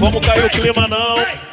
Vamos cair o clima não.